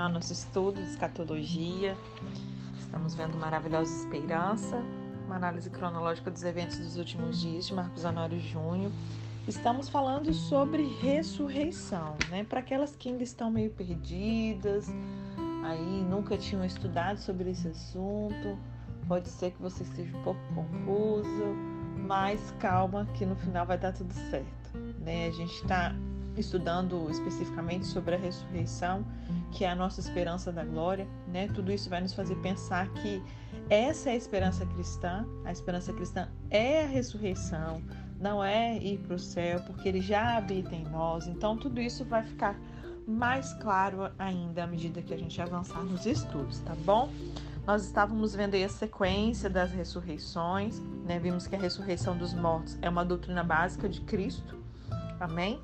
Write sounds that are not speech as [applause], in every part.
continuar nosso estudo de escatologia. Estamos vendo Maravilhosa Esperança, uma análise cronológica dos eventos dos últimos dias de Marcos Honório Júnior. Estamos falando sobre ressurreição, né? Para aquelas que ainda estão meio perdidas, aí nunca tinham estudado sobre esse assunto, pode ser que você esteja um pouco confuso, mas calma que no final vai dar tudo certo, né? A gente está estudando especificamente sobre a ressurreição, que é a nossa esperança da glória, né? Tudo isso vai nos fazer pensar que essa é a esperança cristã. A esperança cristã é a ressurreição, não é ir para o céu, porque ele já habita em nós. Então, tudo isso vai ficar mais claro ainda à medida que a gente avançar nos estudos, tá bom? Nós estávamos vendo aí a sequência das ressurreições, né? Vimos que a ressurreição dos mortos é uma doutrina básica de Cristo. Amém?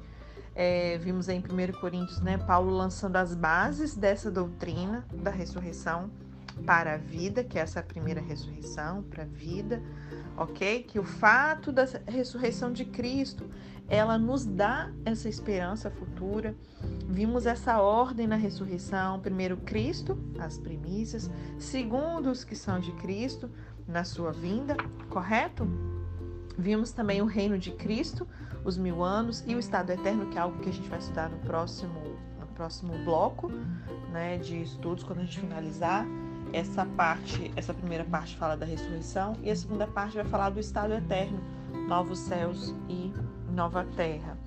É, vimos em 1 Coríntios, né, Paulo lançando as bases dessa doutrina da ressurreição para a vida, que é essa primeira ressurreição, para a vida, ok? Que o fato da ressurreição de Cristo, ela nos dá essa esperança futura. Vimos essa ordem na ressurreição: primeiro, Cristo, as primícias, segundo, os que são de Cristo, na sua vinda, correto? Vimos também o reino de Cristo, os mil anos e o estado eterno, que é algo que a gente vai estudar no próximo, no próximo bloco né, de estudos, quando a gente finalizar. Essa parte, essa primeira parte fala da ressurreição e a segunda parte vai falar do estado eterno, novos céus e nova terra.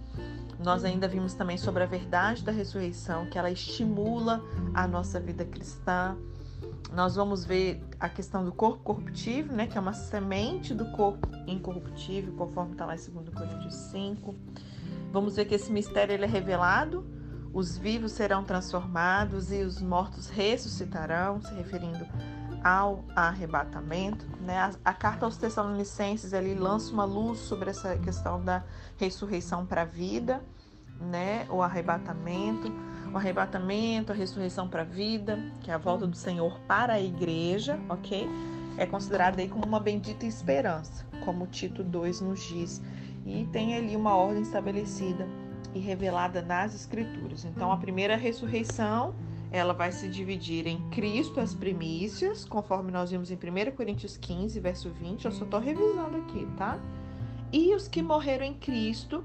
Nós ainda vimos também sobre a verdade da ressurreição, que ela estimula a nossa vida cristã, nós vamos ver a questão do corpo corruptível, né, que é uma semente do corpo incorruptível, conforme está lá em 2 Coríntios 5. Vamos ver que esse mistério ele é revelado, os vivos serão transformados e os mortos ressuscitarão, se referindo ao arrebatamento. Né? A, a carta aos Tessalonicenses ele lança uma luz sobre essa questão da ressurreição para a vida, né? o arrebatamento o arrebatamento, a ressurreição para a vida, que é a volta do Senhor para a igreja, ok? É considerada aí como uma bendita esperança, como Tito 2 nos diz. E tem ali uma ordem estabelecida e revelada nas Escrituras. Então, a primeira ressurreição, ela vai se dividir em Cristo, as primícias, conforme nós vimos em 1 Coríntios 15, verso 20. Eu só estou revisando aqui, tá? E os que morreram em Cristo,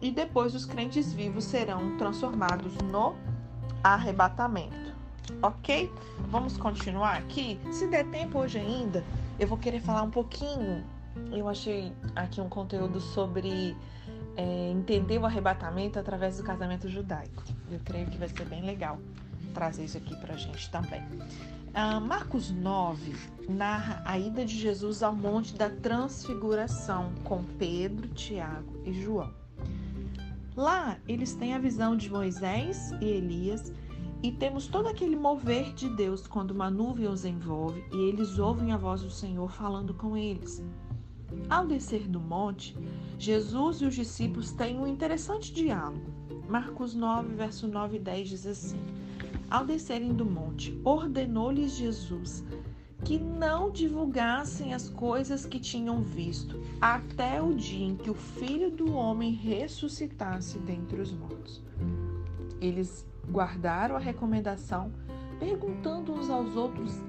e depois os crentes vivos serão transformados no arrebatamento. Ok? Vamos continuar aqui. Se der tempo hoje ainda, eu vou querer falar um pouquinho. Eu achei aqui um conteúdo sobre é, entender o arrebatamento através do casamento judaico. Eu creio que vai ser bem legal trazer isso aqui para a gente também. Uh, Marcos 9 narra a ida de Jesus ao Monte da Transfiguração com Pedro, Tiago e João. Lá eles têm a visão de Moisés e Elias e temos todo aquele mover de Deus quando uma nuvem os envolve e eles ouvem a voz do Senhor falando com eles. Ao descer do monte, Jesus e os discípulos têm um interessante diálogo. Marcos 9, verso 9 e 10 diz assim: Ao descerem do monte, ordenou-lhes Jesus que não divulgassem as coisas que tinham visto, até o dia em que o filho do homem ressuscitasse dentre os mortos. Eles guardaram a recomendação, perguntando uns aos outros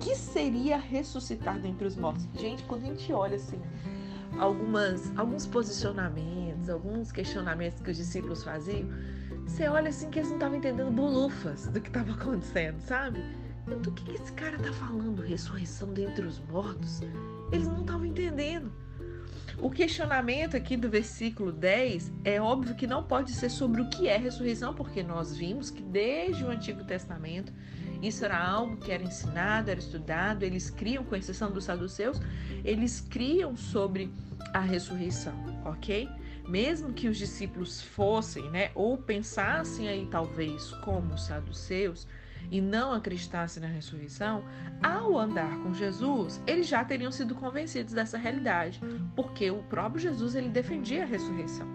que seria ressuscitar dentre os mortos. Gente, quando a gente olha assim, algumas, alguns posicionamentos, alguns questionamentos que os discípulos faziam, você olha assim que eles não estavam entendendo bolufas do que estava [laughs] acontecendo, sabe? Do que, esse cara tá falando? Ressurreição dentre os mortos? Eles não estavam entendendo. O questionamento aqui do versículo 10 é óbvio que não pode ser sobre o que é ressurreição, porque nós vimos que desde o Antigo Testamento isso era algo que era ensinado, era estudado, eles criam, com exceção dos saduceus, eles criam sobre a ressurreição, ok? Mesmo que os discípulos fossem, né, ou pensassem aí talvez como os saduceus, e não acreditassem na ressurreição, ao andar com Jesus, eles já teriam sido convencidos dessa realidade, porque o próprio Jesus ele defendia a ressurreição.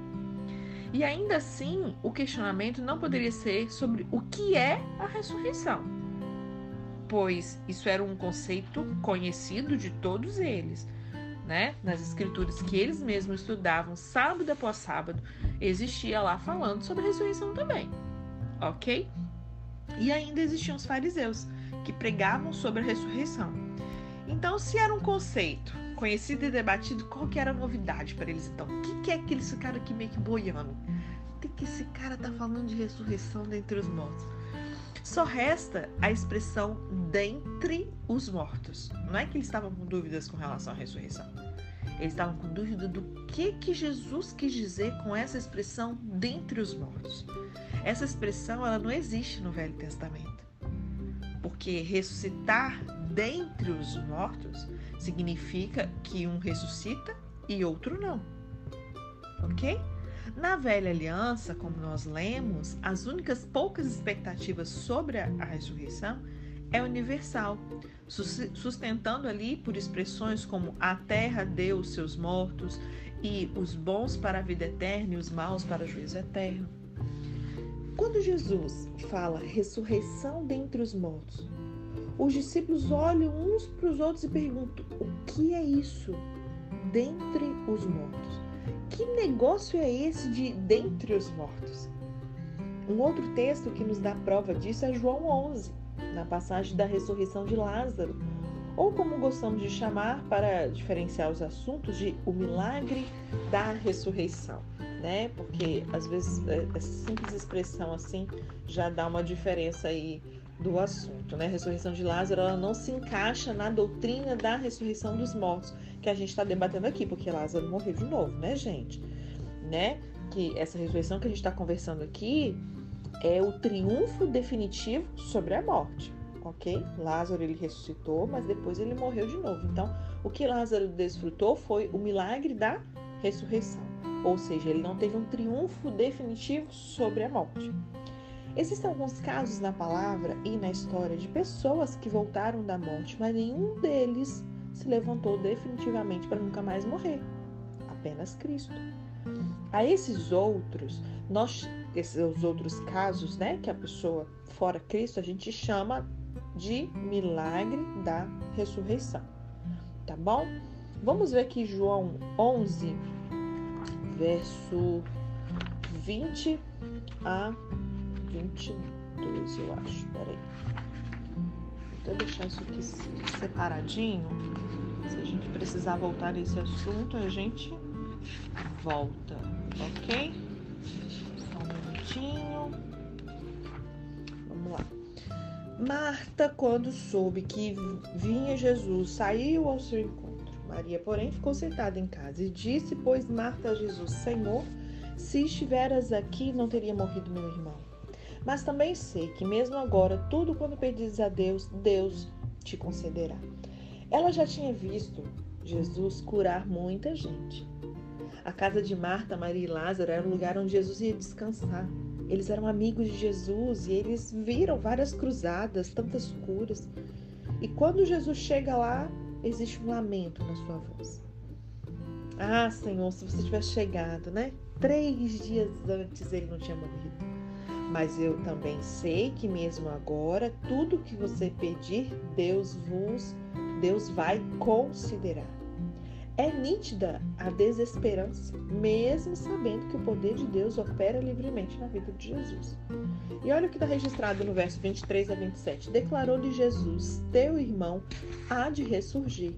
E ainda assim, o questionamento não poderia ser sobre o que é a ressurreição, pois isso era um conceito conhecido de todos eles. Né? Nas escrituras que eles mesmos estudavam sábado após sábado, existia lá falando sobre ressurreição também. Ok? E ainda existiam os fariseus, que pregavam sobre a ressurreição. Então, se era um conceito conhecido e debatido, qual que era a novidade para eles então? O que, que é aquele cara aqui meio que boiando? O que esse cara tá falando de ressurreição dentre os mortos? Só resta a expressão dentre os mortos. Não é que eles estavam com dúvidas com relação à ressurreição. Eles estavam com dúvida do que que Jesus quis dizer com essa expressão dentre os mortos. Essa expressão ela não existe no Velho Testamento. Porque ressuscitar dentre os mortos significa que um ressuscita e outro não. OK? Na velha aliança, como nós lemos, as únicas poucas expectativas sobre a, ressurreição é universal, sustentando ali por expressões como a terra deu os seus mortos e os bons para a vida eterna e os maus para o juízo eterno. Quando Jesus fala ressurreição dentre os mortos, os discípulos olham uns para os outros e perguntam: o que é isso dentre os mortos? Que negócio é esse de dentre os mortos? Um outro texto que nos dá prova disso é João 11, na passagem da ressurreição de Lázaro, ou como gostamos de chamar para diferenciar os assuntos de o milagre da ressurreição, né? Porque às vezes é, essa simples expressão assim já dá uma diferença aí do assunto, né? A ressurreição de Lázaro ela não se encaixa na doutrina da ressurreição dos mortos que a gente está debatendo aqui, porque Lázaro morreu de novo, né, gente? Né? Que essa ressurreição que a gente está conversando aqui é o triunfo definitivo sobre a morte, ok? Lázaro ele ressuscitou, mas depois ele morreu de novo. Então, o que Lázaro desfrutou foi o milagre da ressurreição, ou seja, ele não teve um triunfo definitivo sobre a morte. Existem alguns casos na palavra e na história de pessoas que voltaram da morte, mas nenhum deles se levantou definitivamente para nunca mais morrer. Apenas Cristo. A esses outros, nós, esses outros casos, né, que a pessoa fora Cristo, a gente chama de milagre da ressurreição. Tá bom? Vamos ver aqui João 11, verso 20 a 22, eu acho. Peraí. Vou deixar isso aqui separadinho. Se a gente precisar voltar nesse assunto, a gente volta, ok? Só um minutinho. Vamos lá. Marta, quando soube que vinha Jesus, saiu ao seu encontro. Maria, porém, ficou sentada em casa e disse, pois Marta a Jesus, Senhor, se estiveras aqui, não teria morrido meu irmão. Mas também sei que mesmo agora, tudo quando pedires a Deus, Deus te concederá. Ela já tinha visto Jesus curar muita gente. A casa de Marta, Maria e Lázaro era o lugar onde Jesus ia descansar. Eles eram amigos de Jesus e eles viram várias cruzadas, tantas curas. E quando Jesus chega lá, existe um lamento na sua voz. Ah, Senhor, se você tivesse chegado, né? Três dias antes ele não tinha morrido. Mas eu também sei que mesmo agora, tudo que você pedir, Deus vos, Deus vai considerar. É nítida a desesperança, mesmo sabendo que o poder de Deus opera livremente na vida de Jesus. E olha o que está registrado no verso 23 a 27. Declarou-lhe Jesus: Teu irmão há de ressurgir.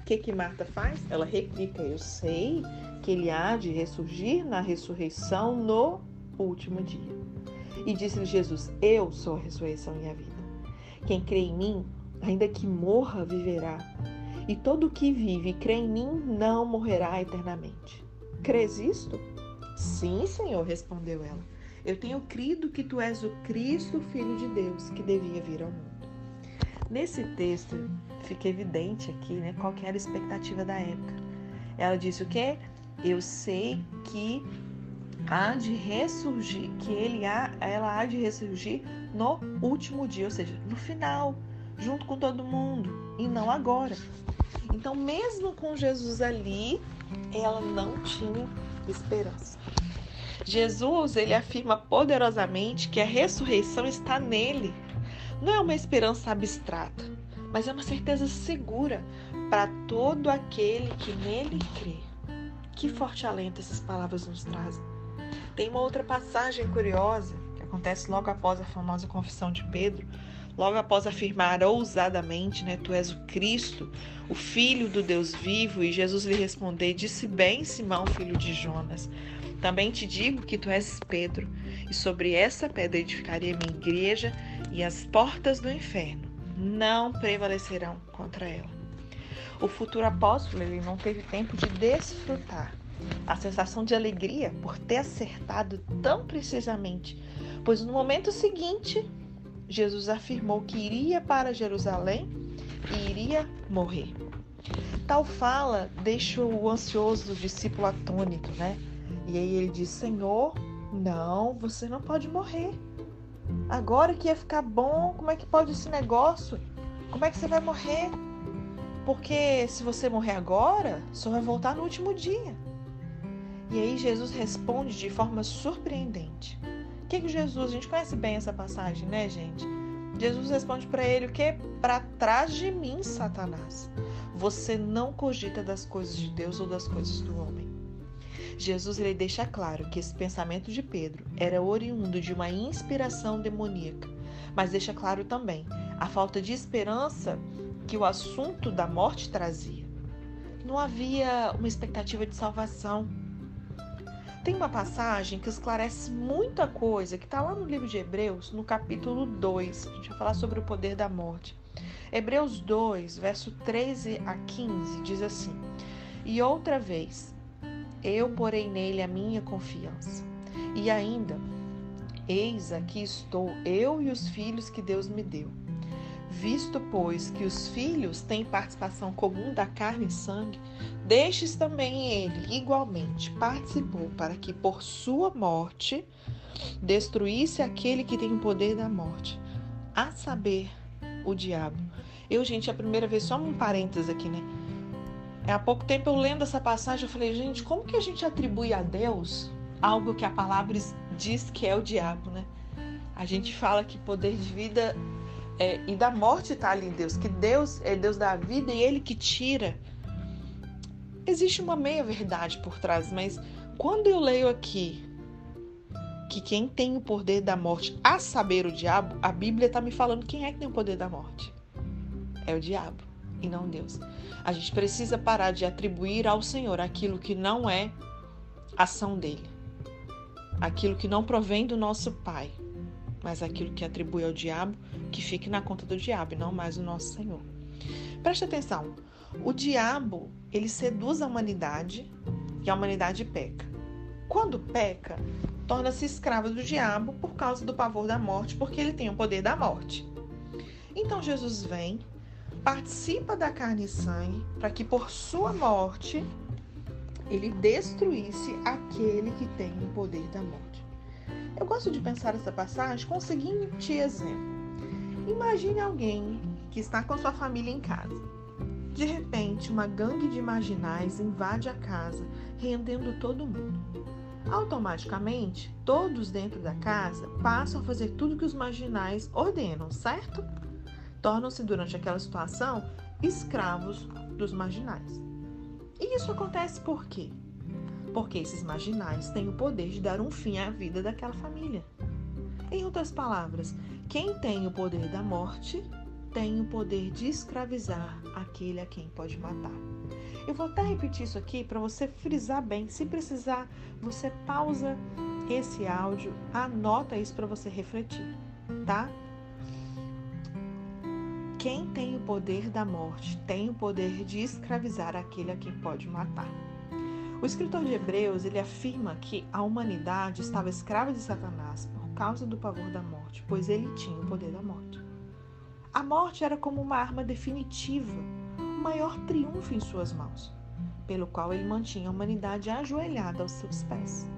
O que, que Marta faz? Ela replica: Eu sei que ele há de ressurgir na ressurreição no último dia. E disse-lhe Jesus: Eu sou a ressurreição e a vida. Quem crê em mim, ainda que morra, viverá. E todo o que vive e crê em mim não morrerá eternamente. Crês isto? Sim, Senhor, respondeu ela. Eu tenho crido que tu és o Cristo, Filho de Deus, que devia vir ao mundo. Nesse texto fica evidente aqui né, qual que era a expectativa da época. Ela disse o quê? Eu sei que há de ressurgir, que ele há, ela há de ressurgir no último dia, ou seja, no final, junto com todo mundo, e não agora. Então, mesmo com Jesus ali, ela não tinha esperança. Jesus, ele afirma poderosamente que a ressurreição está nele. Não é uma esperança abstrata, mas é uma certeza segura para todo aquele que nele crê. Que forte alento essas palavras nos trazem. Tem uma outra passagem curiosa, que acontece logo após a famosa confissão de Pedro, logo após afirmar ousadamente, né, tu és o Cristo, o filho do Deus vivo, e Jesus lhe respondeu: Disse bem, Simão, filho de Jonas. Também te digo que tu és Pedro, e sobre essa pedra edificarei a minha igreja, e as portas do inferno não prevalecerão contra ela. O futuro apóstolo ele não teve tempo de desfrutar a sensação de alegria por ter acertado tão precisamente, pois no momento seguinte Jesus afirmou que iria para Jerusalém e iria morrer. Tal fala deixa o ansioso discípulo atônito, né? E aí ele diz: Senhor, não, você não pode morrer. Agora que ia ficar bom, como é que pode esse negócio? Como é que você vai morrer? Porque se você morrer agora, só vai voltar no último dia. E aí Jesus responde de forma surpreendente. O que que Jesus, a gente conhece bem essa passagem, né, gente? Jesus responde para ele o que? Para trás de mim, Satanás. Você não cogita das coisas de Deus ou das coisas do homem. Jesus ele deixa claro que esse pensamento de Pedro era oriundo de uma inspiração demoníaca, mas deixa claro também a falta de esperança que o assunto da morte trazia. Não havia uma expectativa de salvação. Tem uma passagem que esclarece muita coisa que está lá no livro de Hebreus, no capítulo 2. A gente vai falar sobre o poder da morte. Hebreus 2, verso 13 a 15, diz assim: E outra vez, eu porei nele a minha confiança. E ainda, eis aqui estou, eu e os filhos que Deus me deu. Visto, pois, que os filhos têm participação comum da carne e sangue, deixes também ele, igualmente, participou para que por sua morte destruísse aquele que tem o poder da morte, a saber, o diabo. Eu, gente, é a primeira vez, só um parênteses aqui, né? É, há pouco tempo eu lendo essa passagem, eu falei, gente, como que a gente atribui a Deus algo que a palavra diz que é o diabo, né? A gente fala que poder de vida é, e da morte está ali em Deus, que Deus é Deus da vida e Ele que tira. Existe uma meia verdade por trás, mas quando eu leio aqui que quem tem o poder da morte, a saber o diabo, a Bíblia está me falando quem é que tem o poder da morte. É o diabo e não Deus. A gente precisa parar de atribuir ao Senhor aquilo que não é ação dele, aquilo que não provém do nosso Pai mas aquilo que atribui ao diabo, que fique na conta do diabo e não mais o nosso Senhor. Preste atenção. O diabo, ele seduz a humanidade e a humanidade peca. Quando peca, torna-se escravo do diabo por causa do pavor da morte, porque ele tem o poder da morte. Então Jesus vem, participa da carne e sangue, para que por sua morte ele destruísse aquele que tem o poder da morte. Eu gosto de pensar essa passagem com o seguinte exemplo: imagine alguém que está com sua família em casa. De repente, uma gangue de marginais invade a casa, rendendo todo mundo. Automaticamente, todos dentro da casa passam a fazer tudo que os marginais ordenam, certo? Tornam-se, durante aquela situação, escravos dos marginais. E isso acontece por quê? Porque esses marginais têm o poder de dar um fim à vida daquela família. Em outras palavras, quem tem o poder da morte tem o poder de escravizar aquele a quem pode matar. Eu vou até repetir isso aqui para você frisar bem. Se precisar, você pausa esse áudio, anota isso para você refletir, tá? Quem tem o poder da morte tem o poder de escravizar aquele a quem pode matar. O escritor de Hebreus ele afirma que a humanidade estava escrava de Satanás por causa do pavor da morte, pois ele tinha o poder da morte. A morte era como uma arma definitiva, o maior triunfo em suas mãos, pelo qual ele mantinha a humanidade ajoelhada aos seus pés.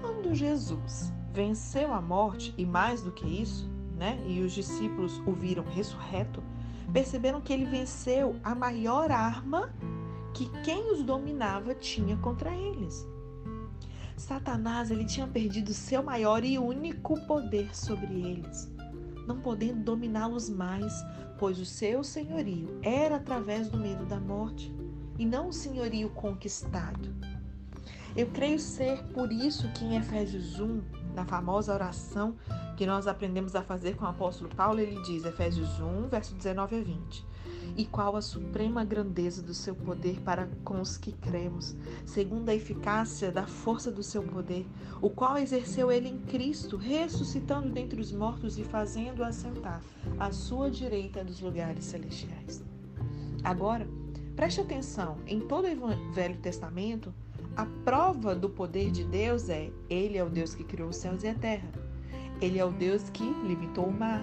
Quando Jesus venceu a morte, e mais do que isso, né, e os discípulos o viram ressurreto, perceberam que ele venceu a maior arma que quem os dominava tinha contra eles. Satanás ele tinha perdido seu maior e único poder sobre eles, não podendo dominá-los mais, pois o seu senhorio era através do medo da morte e não o senhorio conquistado. Eu creio ser por isso que em Efésios 1, na famosa oração que nós aprendemos a fazer com o apóstolo Paulo, ele diz, Efésios 1, verso 19 a 20. E qual a suprema grandeza do seu poder para com os que cremos, segundo a eficácia da força do seu poder, o qual exerceu ele em Cristo, ressuscitando dentre os mortos e fazendo assentar à sua direita dos lugares celestiais. Agora, preste atenção, em todo o Velho Testamento, a prova do poder de Deus é: Ele é o Deus que criou os céus e a terra. Ele é o Deus que limitou o mar.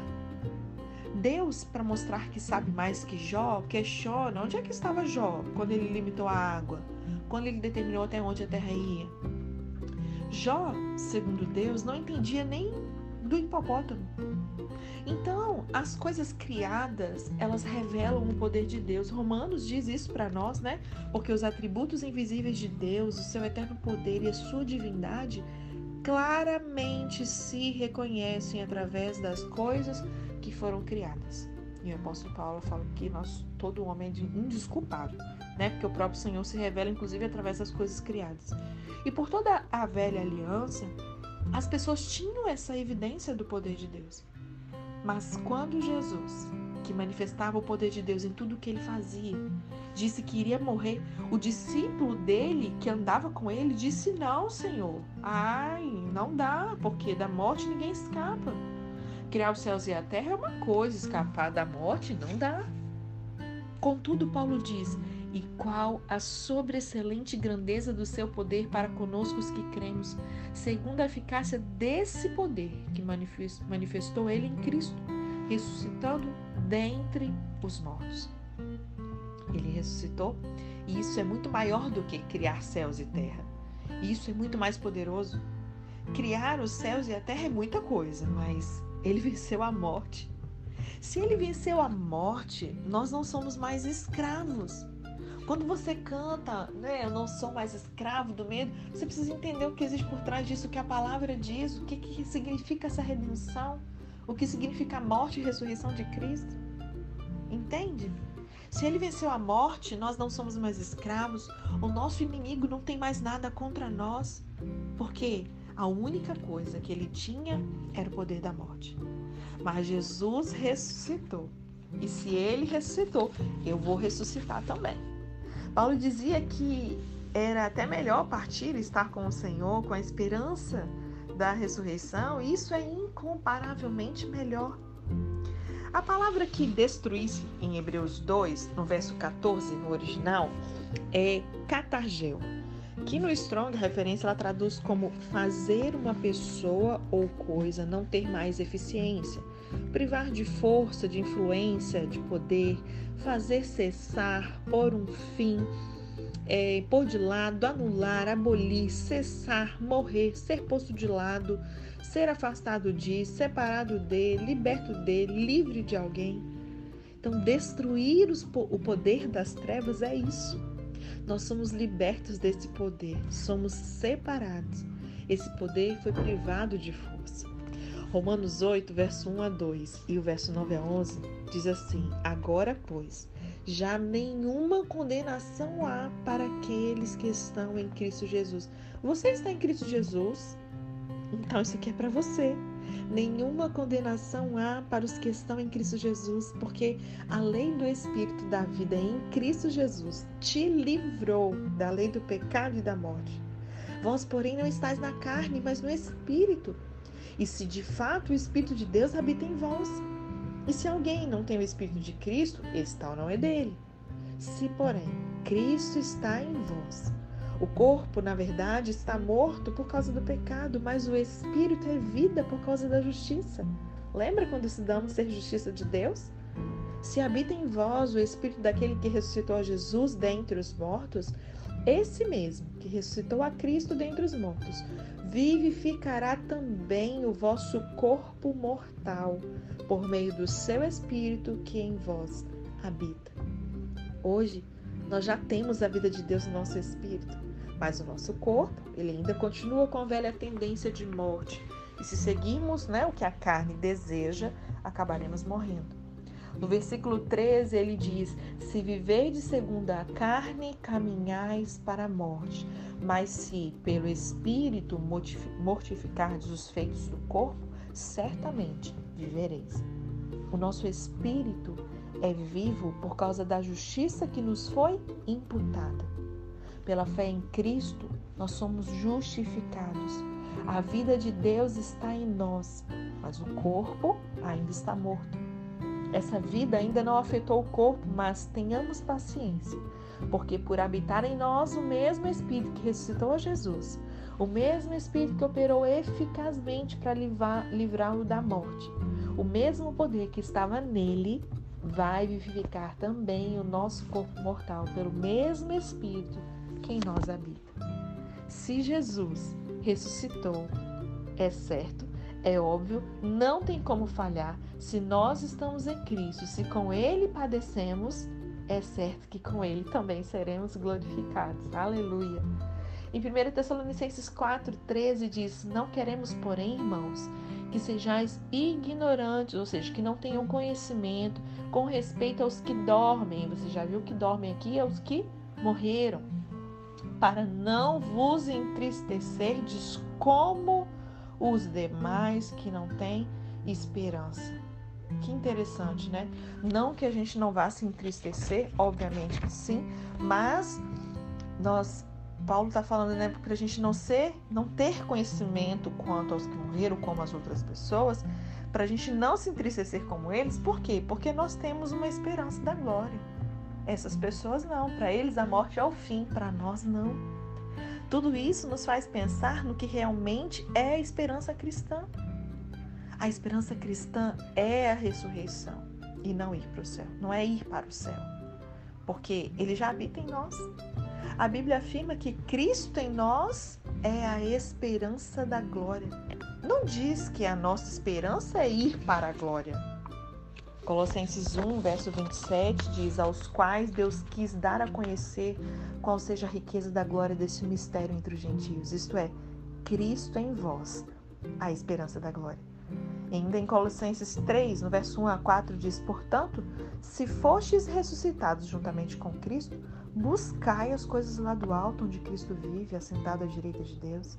Deus, para mostrar que sabe mais que Jó, questiona onde é que estava Jó quando ele limitou a água, quando ele determinou até onde a terra ia. Jó, segundo Deus, não entendia nem do hipopótamo. Então, as coisas criadas, elas revelam o poder de Deus. Romanos diz isso para nós, né? Porque os atributos invisíveis de Deus, o seu eterno poder e a sua divindade claramente se reconhecem através das coisas que foram criadas. E o apóstolo Paulo fala que nós, todo homem é indesculpável, né? Porque o próprio Senhor se revela, inclusive, através das coisas criadas. E por toda a velha aliança, as pessoas tinham essa evidência do poder de Deus. Mas quando Jesus, que manifestava o poder de Deus em tudo o que ele fazia, disse que iria morrer, o discípulo dele, que andava com ele, disse: Não, Senhor, ai, não dá, porque da morte ninguém escapa. Criar os céus e a terra é uma coisa, escapar da morte não dá. Contudo, Paulo diz: e qual a sobreexcelente grandeza do seu poder para conosco os que cremos, segundo a eficácia desse poder que manifestou ele em Cristo, ressuscitando dentre os mortos. Ele ressuscitou e isso é muito maior do que criar céus e terra. Isso é muito mais poderoso. Criar os céus e a terra é muita coisa, mas ele venceu a morte. Se ele venceu a morte, nós não somos mais escravos. Quando você canta, né, eu não sou mais escravo do medo, você precisa entender o que existe por trás disso, o que a palavra diz, o que, que significa essa redenção, o que significa a morte e ressurreição de Cristo. Entende? Se ele venceu a morte, nós não somos mais escravos, o nosso inimigo não tem mais nada contra nós, porque a única coisa que ele tinha era o poder da morte. Mas Jesus ressuscitou. E se ele ressuscitou, eu vou ressuscitar também. Paulo dizia que era até melhor partir e estar com o Senhor, com a esperança da ressurreição, e isso é incomparavelmente melhor. A palavra que destruísse em Hebreus 2, no verso 14, no original, é catargeu, que no Strong referência ela traduz como fazer uma pessoa ou coisa não ter mais eficiência, privar de força, de influência, de poder, fazer cessar, pôr um fim, é, pôr de lado, anular, abolir, cessar, morrer, ser posto de lado, ser afastado de, separado de, liberto de, livre de alguém. Então, destruir os, o poder das trevas é isso. Nós somos libertos desse poder, somos separados. Esse poder foi privado de força. Romanos 8, verso 1 a 2 e o verso 9 a 11 diz assim: Agora, pois, já nenhuma condenação há para aqueles que estão em Cristo Jesus. Você está em Cristo Jesus? Então isso aqui é para você. Nenhuma condenação há para os que estão em Cristo Jesus, porque a lei do Espírito da vida em Cristo Jesus te livrou da lei do pecado e da morte. Vós, porém, não estáis na carne, mas no Espírito e se de fato o Espírito de Deus habita em vós. E se alguém não tem o Espírito de Cristo, esse tal não é dele. Se, porém, Cristo está em vós, o corpo, na verdade, está morto por causa do pecado, mas o Espírito é vida por causa da justiça. Lembra quando estudamos ser justiça de Deus? Se habita em vós o Espírito daquele que ressuscitou a Jesus dentre os mortos, esse mesmo que ressuscitou a Cristo dentre os mortos, vivificará também o vosso corpo mortal, por meio do seu Espírito que em vós habita. Hoje, nós já temos a vida de Deus no nosso espírito, mas o nosso corpo, ele ainda continua com a velha tendência de morte. E se seguirmos né, o que a carne deseja, acabaremos morrendo. No versículo 13 ele diz: Se de segundo a carne, caminhais para a morte, mas se pelo Espírito mortificardes os feitos do corpo, certamente vivereis. O nosso espírito é vivo por causa da justiça que nos foi imputada. Pela fé em Cristo, nós somos justificados. A vida de Deus está em nós, mas o corpo ainda está morto. Essa vida ainda não afetou o corpo, mas tenhamos paciência, porque por habitar em nós o mesmo Espírito que ressuscitou a Jesus, o mesmo Espírito que operou eficazmente para livrá-lo da morte, o mesmo poder que estava nele vai vivificar também o nosso corpo mortal pelo mesmo Espírito que em nós habita. Se Jesus ressuscitou, é certo é óbvio, não tem como falhar. Se nós estamos em Cristo, se com Ele padecemos, é certo que com Ele também seremos glorificados. Aleluia. Em 1 Tessalonicenses 4,13 diz: Não queremos, porém, irmãos, que sejais ignorantes, ou seja, que não tenham conhecimento com respeito aos que dormem. Você já viu que dormem aqui? Aos que morreram. Para não vos entristecerdes como os demais que não têm esperança. Que interessante, né? Não que a gente não vá se entristecer, obviamente que sim, mas nós Paulo está falando, né, para a gente não ser, não ter conhecimento quanto aos que morreram, como as outras pessoas, para a gente não se entristecer como eles. Por quê? Porque nós temos uma esperança da glória. Essas pessoas não, para eles a morte é o fim, para nós não. Tudo isso nos faz pensar no que realmente é a esperança cristã. A esperança cristã é a ressurreição e não ir para o céu, não é ir para o céu, porque ele já habita em nós. A Bíblia afirma que Cristo em nós é a esperança da glória. Não diz que a nossa esperança é ir para a glória. Colossenses 1, verso 27 diz: Aos quais Deus quis dar a conhecer qual seja a riqueza da glória desse mistério entre os gentios, isto é, Cristo em vós, a esperança da glória. Ainda em Colossenses 3, no verso 1 a 4, diz: Portanto, se fostes ressuscitados juntamente com Cristo, buscai as coisas lá do alto, onde Cristo vive, assentado à direita de Deus.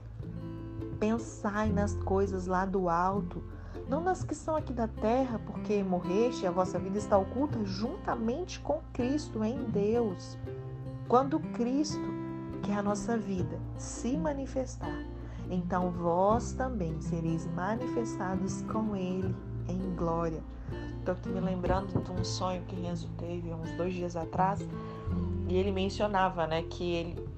Pensai nas coisas lá do alto não nas que são aqui da terra, porque morreste e a vossa vida está oculta juntamente com Cristo em Deus. Quando Cristo, que é a nossa vida, se manifestar, então vós também sereis manifestados com Ele em glória. Estou aqui me lembrando de um sonho que Renzo teve uns dois dias atrás, e ele mencionava, né, que ele,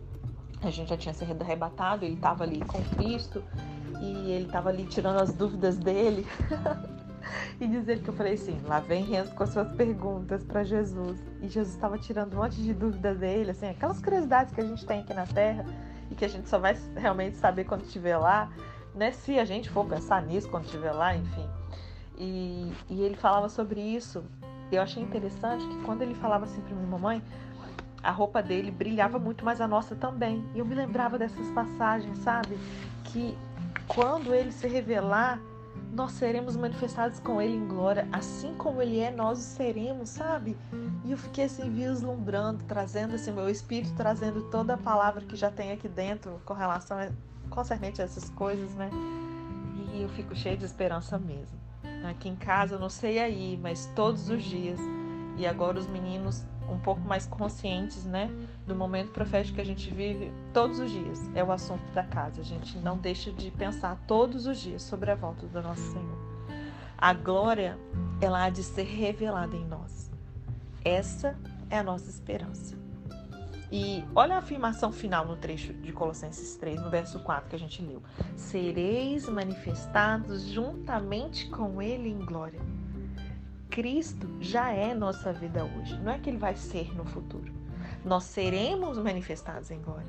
a gente já tinha sido arrebatado, ele estava ali com Cristo, e ele estava ali tirando as dúvidas dele. [laughs] e dizer que eu falei assim: lá vem Renzo com as suas perguntas para Jesus. E Jesus estava tirando um monte de dúvidas dele, assim, aquelas curiosidades que a gente tem aqui na Terra e que a gente só vai realmente saber quando estiver lá, né? Se a gente for pensar nisso quando estiver lá, enfim. E, e ele falava sobre isso. Eu achei interessante que quando ele falava assim para minha mamãe, a roupa dele brilhava muito, mas a nossa também. E eu me lembrava dessas passagens, sabe? Que quando ele se revelar, nós seremos manifestados com ele em glória, assim como ele é, nós o seremos, sabe? E eu fiquei assim vislumbrando, trazendo assim meu espírito, trazendo toda a palavra que já tem aqui dentro com relação concernente a essas coisas, né? E eu fico cheio de esperança mesmo. Aqui em casa, não sei aí, mas todos os dias. E agora os meninos um pouco mais conscientes, né, do momento profético que a gente vive todos os dias. É o assunto da casa. A gente não deixa de pensar todos os dias sobre a volta do nosso Senhor. A glória, ela há de ser revelada em nós. Essa é a nossa esperança. E olha a afirmação final no trecho de Colossenses 3, no verso 4 que a gente leu: Sereis manifestados juntamente com Ele em glória. Cristo já é nossa vida hoje, não é que ele vai ser no futuro. Nós seremos manifestados em glória.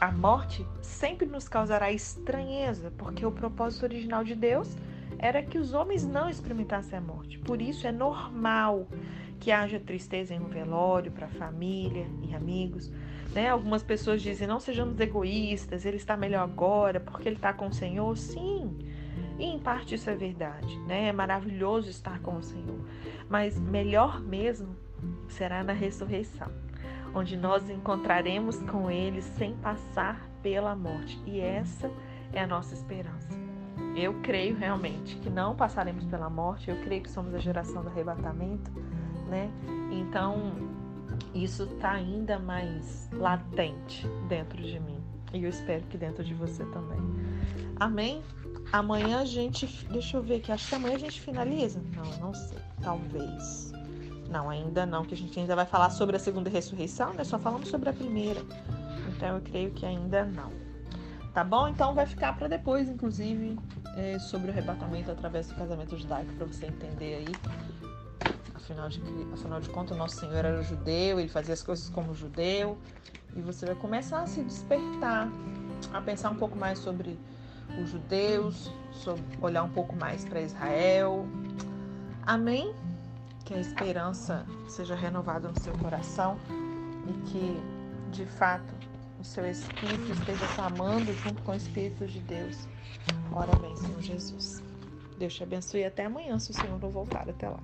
A morte sempre nos causará estranheza, porque o propósito original de Deus era que os homens não experimentassem a morte. Por isso é normal que haja tristeza em um velório para a família e amigos. Né? Algumas pessoas dizem: não sejamos egoístas, ele está melhor agora porque ele está com o Senhor. Sim, E em parte isso é verdade, né? É maravilhoso estar com o Senhor. Mas melhor mesmo será na ressurreição, onde nós encontraremos com Ele sem passar pela morte. E essa é a nossa esperança. Eu creio realmente que não passaremos pela morte, eu creio que somos a geração do arrebatamento, né? Então, isso está ainda mais latente dentro de mim. E eu espero que dentro de você também. Amém? Amanhã a gente. Deixa eu ver aqui. Acho que amanhã a gente finaliza. Não, não sei. Talvez. Não, ainda não, que a gente ainda vai falar sobre a segunda ressurreição, né? Só falamos sobre a primeira. Então eu creio que ainda não. Tá bom? Então vai ficar para depois, inclusive, é, sobre o arrebatamento através do casamento judaico, para você entender aí. Afinal de, afinal de contas, o nosso Senhor era judeu, ele fazia as coisas como judeu. E você vai começar a se despertar, a pensar um pouco mais sobre os judeus, olhar um pouco mais para Israel. Amém? Que a esperança seja renovada no seu coração e que, de fato, o seu espírito esteja clamando junto com o Espírito de Deus. Ora bem, Senhor Jesus. Deus te abençoe até amanhã, se o Senhor não voltar até lá.